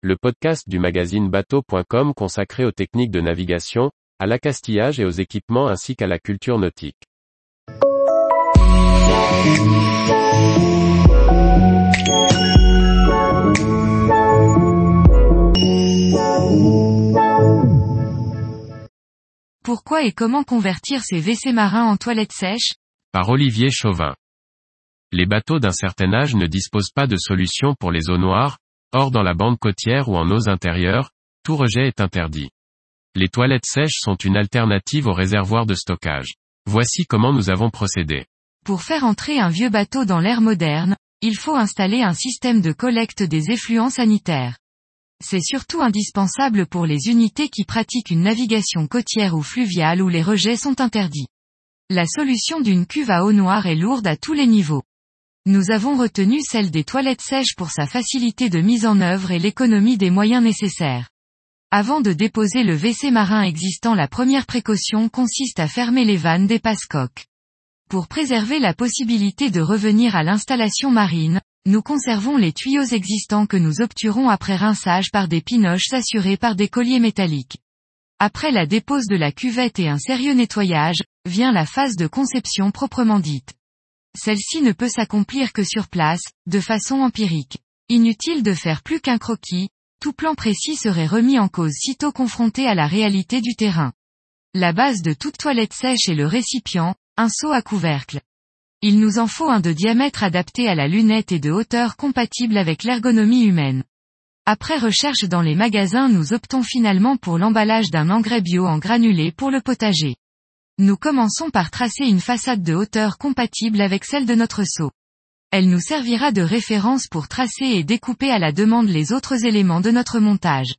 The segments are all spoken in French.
le podcast du magazine bateau.com consacré aux techniques de navigation, à l'accastillage et aux équipements ainsi qu'à la culture nautique. Pourquoi et comment convertir ces WC marins en toilettes sèches? Par Olivier Chauvin. Les bateaux d'un certain âge ne disposent pas de solution pour les eaux noires, or dans la bande côtière ou en eaux intérieures, tout rejet est interdit. Les toilettes sèches sont une alternative aux réservoirs de stockage. Voici comment nous avons procédé. Pour faire entrer un vieux bateau dans l'ère moderne, il faut installer un système de collecte des effluents sanitaires. C'est surtout indispensable pour les unités qui pratiquent une navigation côtière ou fluviale où les rejets sont interdits. La solution d'une cuve à eau noire est lourde à tous les niveaux. Nous avons retenu celle des toilettes sèches pour sa facilité de mise en œuvre et l'économie des moyens nécessaires. Avant de déposer le WC marin existant la première précaution consiste à fermer les vannes des passe-coques. Pour préserver la possibilité de revenir à l'installation marine, nous conservons les tuyaux existants que nous obturons après rinçage par des pinoches assurés par des colliers métalliques. Après la dépose de la cuvette et un sérieux nettoyage, vient la phase de conception proprement dite. Celle-ci ne peut s'accomplir que sur place, de façon empirique. Inutile de faire plus qu'un croquis, tout plan précis serait remis en cause sitôt confronté à la réalité du terrain. La base de toute toilette sèche est le récipient, un seau à couvercle. Il nous en faut un de diamètre adapté à la lunette et de hauteur compatible avec l'ergonomie humaine. Après recherche dans les magasins nous optons finalement pour l'emballage d'un engrais bio en granulé pour le potager. Nous commençons par tracer une façade de hauteur compatible avec celle de notre seau. Elle nous servira de référence pour tracer et découper à la demande les autres éléments de notre montage.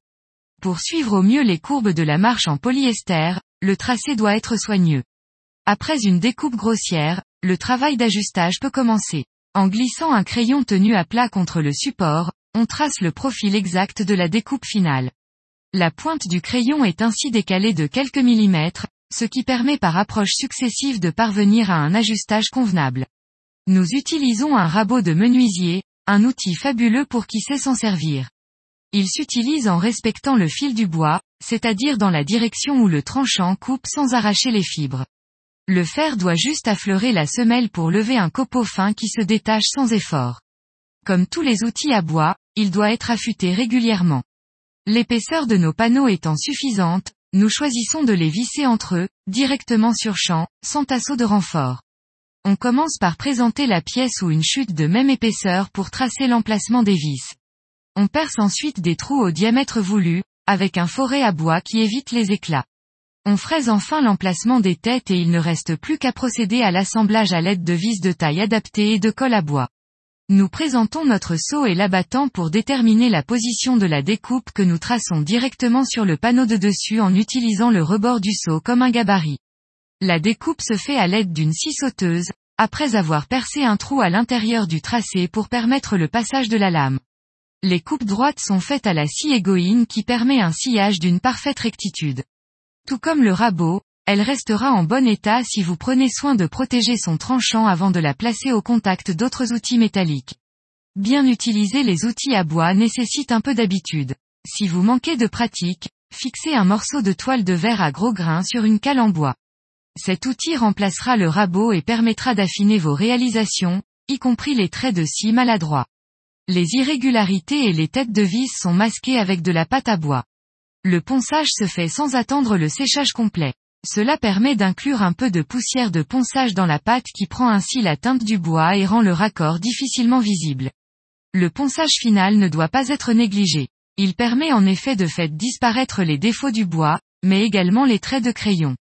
Pour suivre au mieux les courbes de la marche en polyester, le tracé doit être soigneux. Après une découpe grossière, le travail d'ajustage peut commencer. En glissant un crayon tenu à plat contre le support, on trace le profil exact de la découpe finale. La pointe du crayon est ainsi décalée de quelques millimètres, ce qui permet par approche successive de parvenir à un ajustage convenable. Nous utilisons un rabot de menuisier, un outil fabuleux pour qui sait s'en servir. Il s'utilise en respectant le fil du bois, c'est-à-dire dans la direction où le tranchant coupe sans arracher les fibres. Le fer doit juste affleurer la semelle pour lever un copeau fin qui se détache sans effort. Comme tous les outils à bois, il doit être affûté régulièrement. L'épaisseur de nos panneaux étant suffisante, nous choisissons de les visser entre eux, directement sur champ, sans tasseau de renfort. On commence par présenter la pièce ou une chute de même épaisseur pour tracer l'emplacement des vis. On perce ensuite des trous au diamètre voulu, avec un forêt à bois qui évite les éclats. On fraise enfin l'emplacement des têtes et il ne reste plus qu'à procéder à l'assemblage à l'aide de vis de taille adaptée et de colle à bois. Nous présentons notre seau et l'abattant pour déterminer la position de la découpe que nous traçons directement sur le panneau de dessus en utilisant le rebord du seau comme un gabarit. La découpe se fait à l'aide d'une scie sauteuse, après avoir percé un trou à l'intérieur du tracé pour permettre le passage de la lame. Les coupes droites sont faites à la scie égoïne qui permet un sillage d'une parfaite rectitude. Tout comme le rabot, elle restera en bon état si vous prenez soin de protéger son tranchant avant de la placer au contact d'autres outils métalliques. Bien utiliser les outils à bois nécessite un peu d'habitude. Si vous manquez de pratique, fixez un morceau de toile de verre à gros grains sur une cale en bois. Cet outil remplacera le rabot et permettra d'affiner vos réalisations, y compris les traits de scie maladroits. Les irrégularités et les têtes de vis sont masquées avec de la pâte à bois. Le ponçage se fait sans attendre le séchage complet. Cela permet d'inclure un peu de poussière de ponçage dans la pâte qui prend ainsi la teinte du bois et rend le raccord difficilement visible. Le ponçage final ne doit pas être négligé. Il permet en effet de faire disparaître les défauts du bois, mais également les traits de crayon.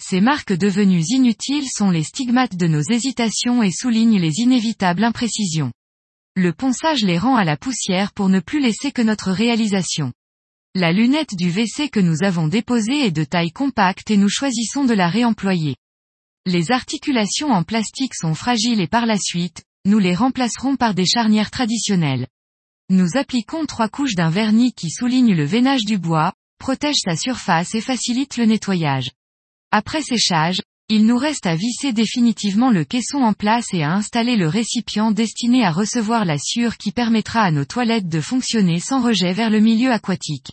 Ces marques devenues inutiles sont les stigmates de nos hésitations et soulignent les inévitables imprécisions. Le ponçage les rend à la poussière pour ne plus laisser que notre réalisation. La lunette du WC que nous avons déposée est de taille compacte et nous choisissons de la réemployer. Les articulations en plastique sont fragiles et par la suite, nous les remplacerons par des charnières traditionnelles. Nous appliquons trois couches d'un vernis qui souligne le veinage du bois, protège sa surface et facilite le nettoyage. Après séchage, il nous reste à visser définitivement le caisson en place et à installer le récipient destiné à recevoir la sueur qui permettra à nos toilettes de fonctionner sans rejet vers le milieu aquatique.